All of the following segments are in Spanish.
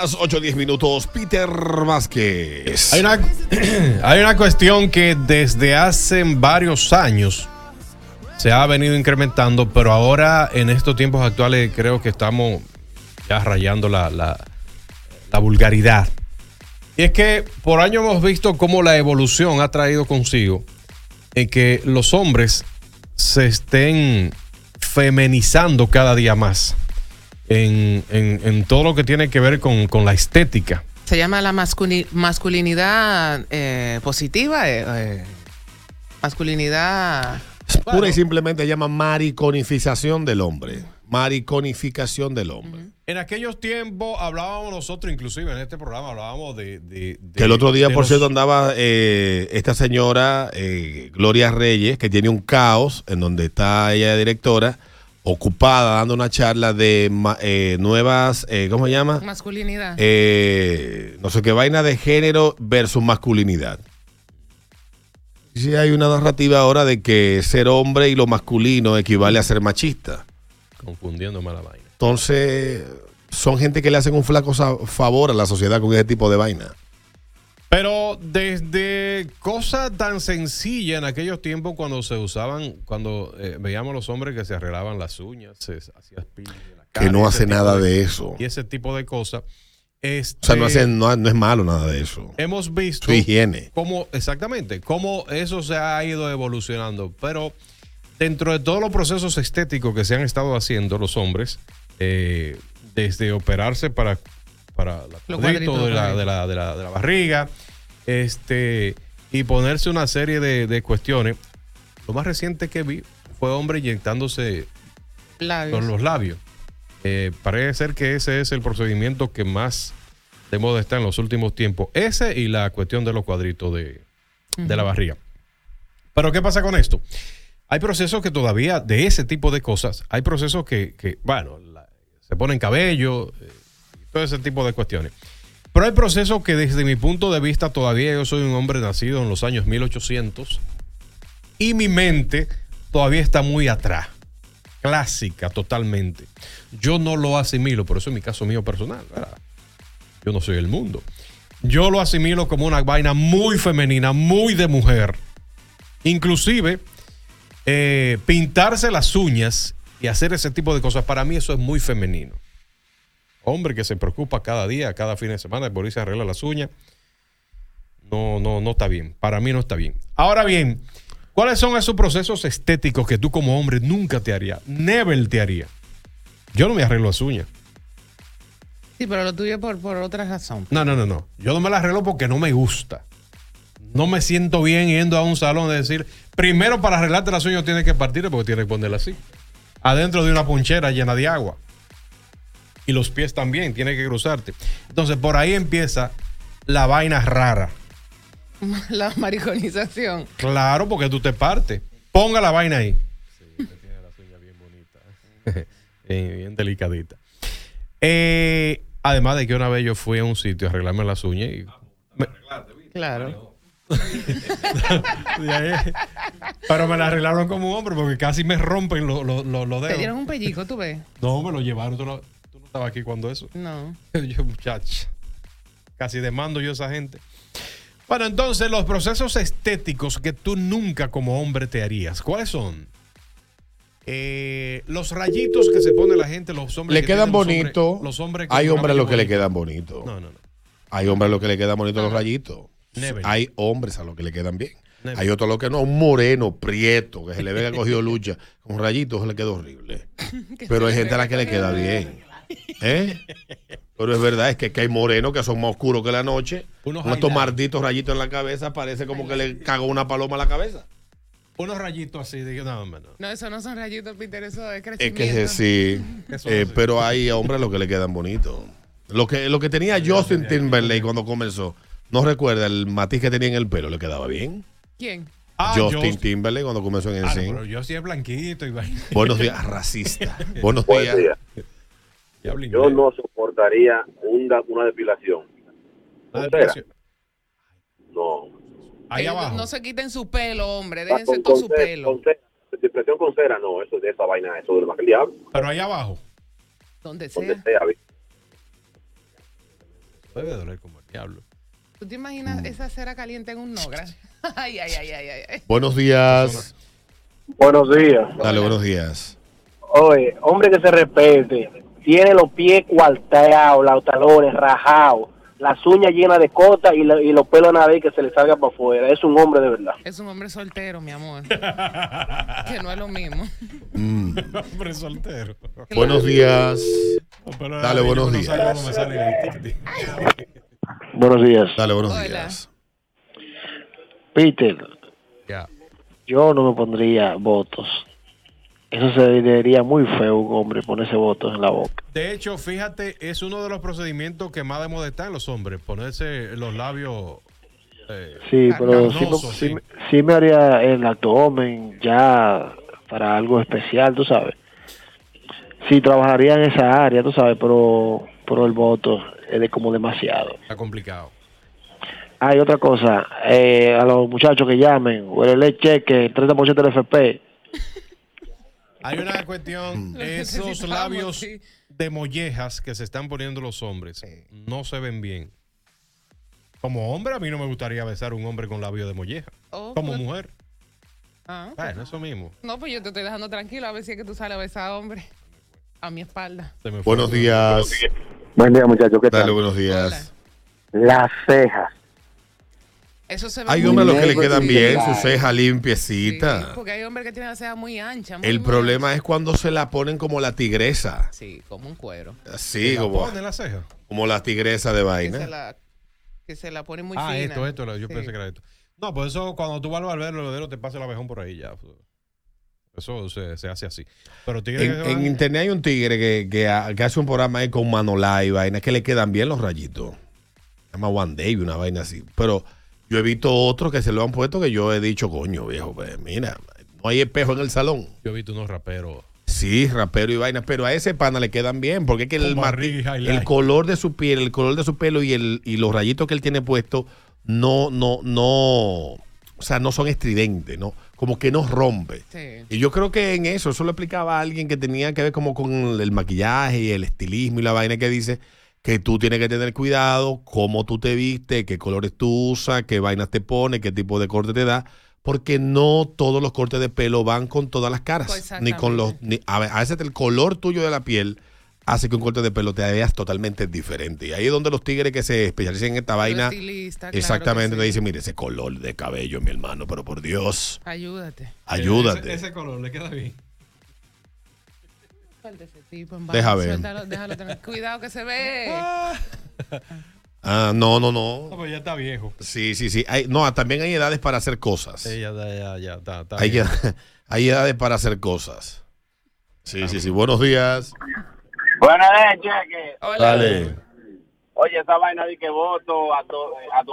las 8 10 minutos. Peter Vázquez. Hay una, hay una cuestión que desde hace varios años se ha venido incrementando, pero ahora en estos tiempos actuales creo que estamos ya rayando la, la, la vulgaridad. Y es que por años hemos visto cómo la evolución ha traído consigo en que los hombres se estén feminizando cada día más en, en- en todo lo que tiene que ver con, con la estética. Se llama la masculi- masculinidad eh, positiva. eh, eh, masculinidad. Pura y simplemente llama mariconificación del hombre. Mariconificación del hombre. En aquellos tiempos hablábamos nosotros, inclusive en este programa, hablábamos de... de- de- Que el otro día, por los- cierto, andaba eh, esta señora, eh, Gloria Reyes, que tiene un caos en donde está ella directora, ocupada dando una charla de eh, nuevas, eh, ¿cómo se llama? Masculinidad. Eh, no sé qué vaina de género versus masculinidad. Y sí hay una narrativa ahora de que ser hombre y lo masculino equivale a ser machista. Confundiendo mala vaina. Entonces, son gente que le hacen un flaco favor a la sociedad con ese tipo de vaina. Pero desde cosas tan sencillas en aquellos tiempos cuando se usaban, cuando eh, veíamos los hombres que se arreglaban las uñas, se hacían en la cara, Que no hace nada de eso. Y ese tipo de cosas. Este, O sea, no, hacen, no, no es malo nada de eso. Hemos visto Su higiene. cómo, exactamente, cómo eso se ha ido evolucionando. Pero dentro de todos los procesos estéticos que se han estado haciendo los hombres, eh, desde operarse para, para la cuadrito de la, de, la, de, la, de la barriga, este, y ponerse una serie de, de cuestiones. Lo más reciente que vi fue hombre inyectándose Labios. con los labios. Eh, parece ser que ese es el procedimiento que más de moda está en los últimos tiempos. Ese y la cuestión de los cuadritos de, de la barriga. Pero ¿qué pasa con esto? Hay procesos que todavía, de ese tipo de cosas, hay procesos que, que, bueno, la- se ponen cabello, eh, todo ese tipo de cuestiones. Pero hay procesos que desde mi punto de vista todavía yo soy un hombre nacido en los años 1800 y mi mente todavía está muy atrás clásica totalmente. Yo no lo asimilo, por eso es mi caso mío personal. Yo no soy el mundo. Yo lo asimilo como una vaina muy femenina, muy de mujer. Inclusive, eh, pintarse las uñas y hacer ese tipo de cosas, para mí eso es muy femenino. Hombre que se preocupa cada día, cada fin de semana por irse a arreglar las uñas. No, no, no está bien. Para mí no está bien. Ahora bien, ¿cuáles son esos procesos estéticos que tú como hombre nunca te harías? Never te haría. Yo no me arreglo las uñas. Sí, pero lo tuyo por, por otra razón. No, no, no, no. Yo no me las arreglo porque no me gusta. No me siento bien yendo a un salón de decir, primero para arreglarte las uñas tienes que partir porque tienes que ponerla así. Adentro de una ponchera llena de agua. Y los pies también, tienes que cruzarte. Entonces por ahí empieza la vaina rara. La mariconización. Claro, porque tú te partes. Ponga la vaina ahí. Sí, usted tiene las uñas bien bonitas. bien, bien delicadita. Eh, además de que una vez yo fui a un sitio a arreglarme las uñas y. me- Claro. pero me la arreglaron como un hombre porque casi me rompen los los- los Te dedos. dieron un pellizco, tú ves. No, me lo llevaron. Tú estabas aquí cuando eso. No. Yo, muchacho. Casi demando yo a esa gente. Bueno, entonces, los procesos estéticos que tú nunca como hombre te harías, ¿cuáles son? Eh, los rayitos que se pone la gente, los hombres. Le que quedan tienen los hombres- bonitos. Los hombres Hay hombres a los que le quedan bonitos. bonito. No, no, no. Hay hombres a los que le quedan bonitos los rayitos. Never. Hay hombres a los que le quedan bien. Never. Hay otros a los que no. Un moreno, prieto, que se le ve que ha cogido lucha. Con rayitos se le queda horrible. Pero hay gente a la que le queda bien. ¿Eh? Pero es verdad, es que, que hay morenos que son más oscuros que la noche. Unos Con estos malditos rayitos en la cabeza, parece como que le cagó una paloma a la cabeza. Unos rayitos así, de, no, no. No, eso no son rayitos, Peter, eso es Es crecimiento. que sí. Eso Eh, sí. pero hay hombres a los que le quedan bonitos. Lo que, lo que tenía Justin Timberlake cuando comenzó, no recuerda el matiz que tenía en el pelo, le quedaba bien. ¿Quién? Ah, Justin yo- Timberlake cuando comenzó en Ah, no, pero yo sí es blanquito y. Buenos días, racista. Buenos Buen días. día. Yo inglés. no soportaría una, una depilación. No. Ahí abajo. No se quiten su pelo, hombre. Déjense con- todo con su cera- pelo. con cera. Depilación con cera, no. Eso de esa vaina, eso de lo más que el diablo. Pero ahí abajo. Donde Donde sea. sea. ¿viste? Debe doler como el diablo. ¿Tú te Mm. imaginas esa cera caliente en un Nogra? Ay, ay, ay, ay, ay, ay. Buenos días. Buenos días. Dale, buenos días. Oye, hombre que se respete, tiene los pies cuarteados, los talones rajados, las uñas llenas de cota y, la- y los pelos nada que se le salga para afuera. Es un hombre de verdad. Es un hombre soltero, mi amor. que no es lo mismo. Mm. Hombre soltero. Buenos días. No, Dale, a buenos no días. Buenos días. Dale, buenos Hola. días. Peter, Ya. yo no me pondría votos. Eso se vería muy feo un hombre ponerse votos en la boca. De hecho, fíjate, es uno de los procedimientos que más de moda está en los hombres, ponerse los labios. eh, Sí, pero sí, me- sí sí. me- sí me haría el abdomen ya para algo especial, tú sabes. Sí, trabajaría en esa área, tú sabes, pero, pero el voto es de como demasiado. está complicado. Hay otra cosa, eh, a los muchachos que llamen, huele cheque, 30% del FP. Hay una cuestión, esos labios sí. de mollejas que se están poniendo los hombres no se ven bien. Como hombre, a mí no me gustaría besar a un hombre con labios de molleja. Oh, Como pues- mujer. Ah, Bueno, eso mismo. No, pues yo te estoy dejando tranquilo a ver si es que tú sales a besar a hombre. A mi espalda. Buenos días. Buen día, muchachos, ¿qué Dale, buenos días. Las cejas. Eso se ve Hay hombres a los que le quedan sí, bien su ceja Sí, limpiecita. porque hay hombres que tienen la ceja muy ancha. muy, El muy problema ancha. es cuando se la ponen como la tigresa. Sí, como un cuero. ¿La como, la ceja? como la tigresa de Que se vaina. la, que se la pone muy ah, fina. esto, esto, yo Sí. pensé que era esto. No, pues eso, cuando tú vas al barbero, el barbero te pasa el abejón por ahí ya. Eso se, se hace así. Pero tigre En, en internet hay un tigre que, que ha- que hace un programa ahí con Manolá y vainas que le quedan bien los rayitos. Se llama One Day, una vaina así. Pero yo he visto otros que se lo han puesto que yo he dicho, coño, viejo, pues mira, no hay espejo en el salón. Yo he visto unos raperos. Sí, rapero y vainas, pero a ese pana le quedan bien, porque es que el, highlight. el color de su piel, el color de su pelo y, el, y los rayitos que él tiene puesto no, no, no, o sea, no son estridentes, ¿no? Como que no rompe. Sí. Y yo creo que en eso, eso lo explicaba a alguien que tenía que ver como con el maquillaje y el estilismo y la vaina que dice que tú tienes que tener cuidado cómo tú te vistes, qué colores tú usas, qué vainas te pones, qué tipo de corte te da, porque no todos los cortes de pelo van con todas las caras, Pues ni con los, ni- a, ve- a veces el color tuyo de la piel hace que un corte de pelo te veas totalmente diferente. Y ahí es donde los tigres que se especializan en esta vaina, estilista, claro exactamente, te sí. dicen, mire, ese color de cabello, mi hermano, pero por Dios, Ayúdate. ayúdate. Ese, ese color le queda bien. Suelta ese tipo en Deja ver. suéltalo, déjalo tener cuidado que se ve. Ah, no, no, No, no. pues ya está viejo. Sí, sí, sí. Hay, no, también hay edades para hacer cosas. Sí, ya, ya, ya, ya, está, está Hay, bien. ed- hay edades para hacer cosas. Sí, sí, sí. Buenos días. Buenas noches, cheque. Hola. Dale. Oye, esa vaina de que voto a, do, a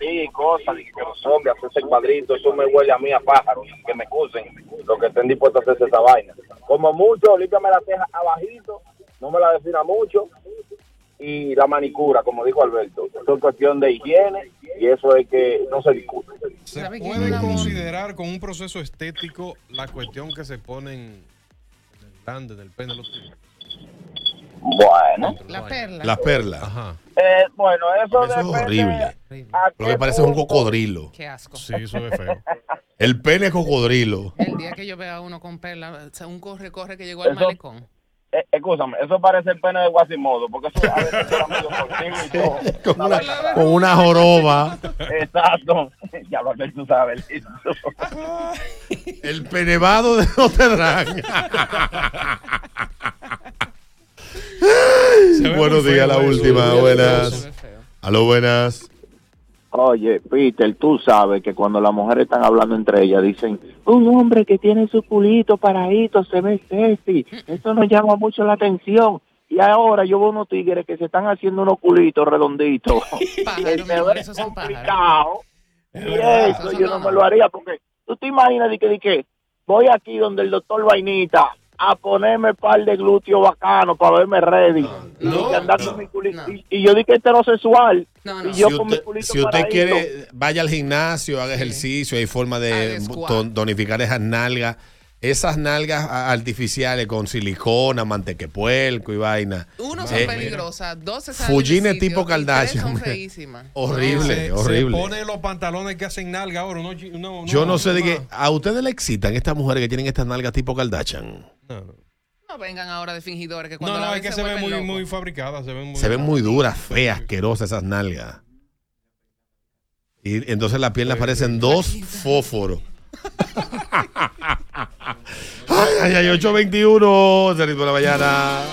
y cosas, de que los hombres hacen ese cuadrito, eso me huele a mí a pájaro, y que me excusen los que estén dispuestos a hacerse esa vaina. Como mucho, límpiame la ceja abajito, no me la defina mucho, y la manicura, como dijo Alberto. Eso es cuestión de higiene, y eso es que no se discute. ¿Se puede considerar con un proceso estético la cuestión que se ponen en el grande del pene de los tigres? Bueno, La perla. Las perlas. Ajá. eh, bueno, eso, Eso es horrible. Lo que parece un punto- cocodrilo. Qué asco. Sí, eso es feo. El pene es cocodrilo. El día que yo vea a uno con perla, o sea, un corre, corre que llegó al Eso- malecón. Eh, escúchame, eso parece el pene de Guasimodo, porque eso a veces queda medio cortico y todo. Con una, con una joroba. Exacto. Ya lo que tú sabes. listo. El penevado de Notre Dame. Buenos días, la eso. última. Buenas. Aló, buenas. Oye, Peter, tú sabes que cuando las mujeres están hablando entre ellas dicen, un hombre que tiene su culito paradito se ve sexy, eso nos llama mucho la atención. Y ahora yo veo unos tigres que se están haciendo unos culitos redonditos. Pájaro, se ve pájaros. complicado. Y eso yo no me lo haría porque tú te imaginas de que, de que voy aquí donde el doctor Vainita a ponerme par de glúteos bacanos para verme ready. No, y andar no, con mi culito. no. Y, y yo dije heterosexual. No, no. Y yo si con mi usted, culito si usted quiere, vaya al gimnasio, haga ejercicio, hay forma de tonificar esas nalgas. Esas nalgas artificiales con silicona, mantequepuelco y vaina. Uno son Eh, peligrosas, dos se sitio, tipo Kardashian. son feísimas. Horrible, se, horrible. Se pone los pantalones que hacen nalga ahora. uno- uno- Yo no sé de qué. ¿A ustedes le excitan estas mujeres que tienen estas nalgas tipo Kardashian? No, no. No vengan ahora de fingidores que cuando No, no, es que se ven muy, muy fabricadas. Se ven muy, Se ven muy duras, feas, asquerosas esas nalgas. Y entonces las piernas parecen dos fósforos. ay, ay, ay, 821, Cerrito de la mañana.